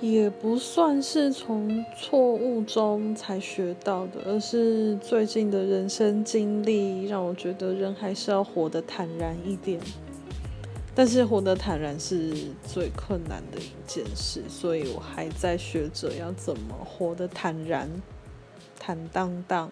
也不算是从错误中才学到的而是最近的人生经历让我觉得人还是要活得坦然一点。但是活得坦然是最困难的一件事所以我还在学着要怎么活得坦然坦荡荡。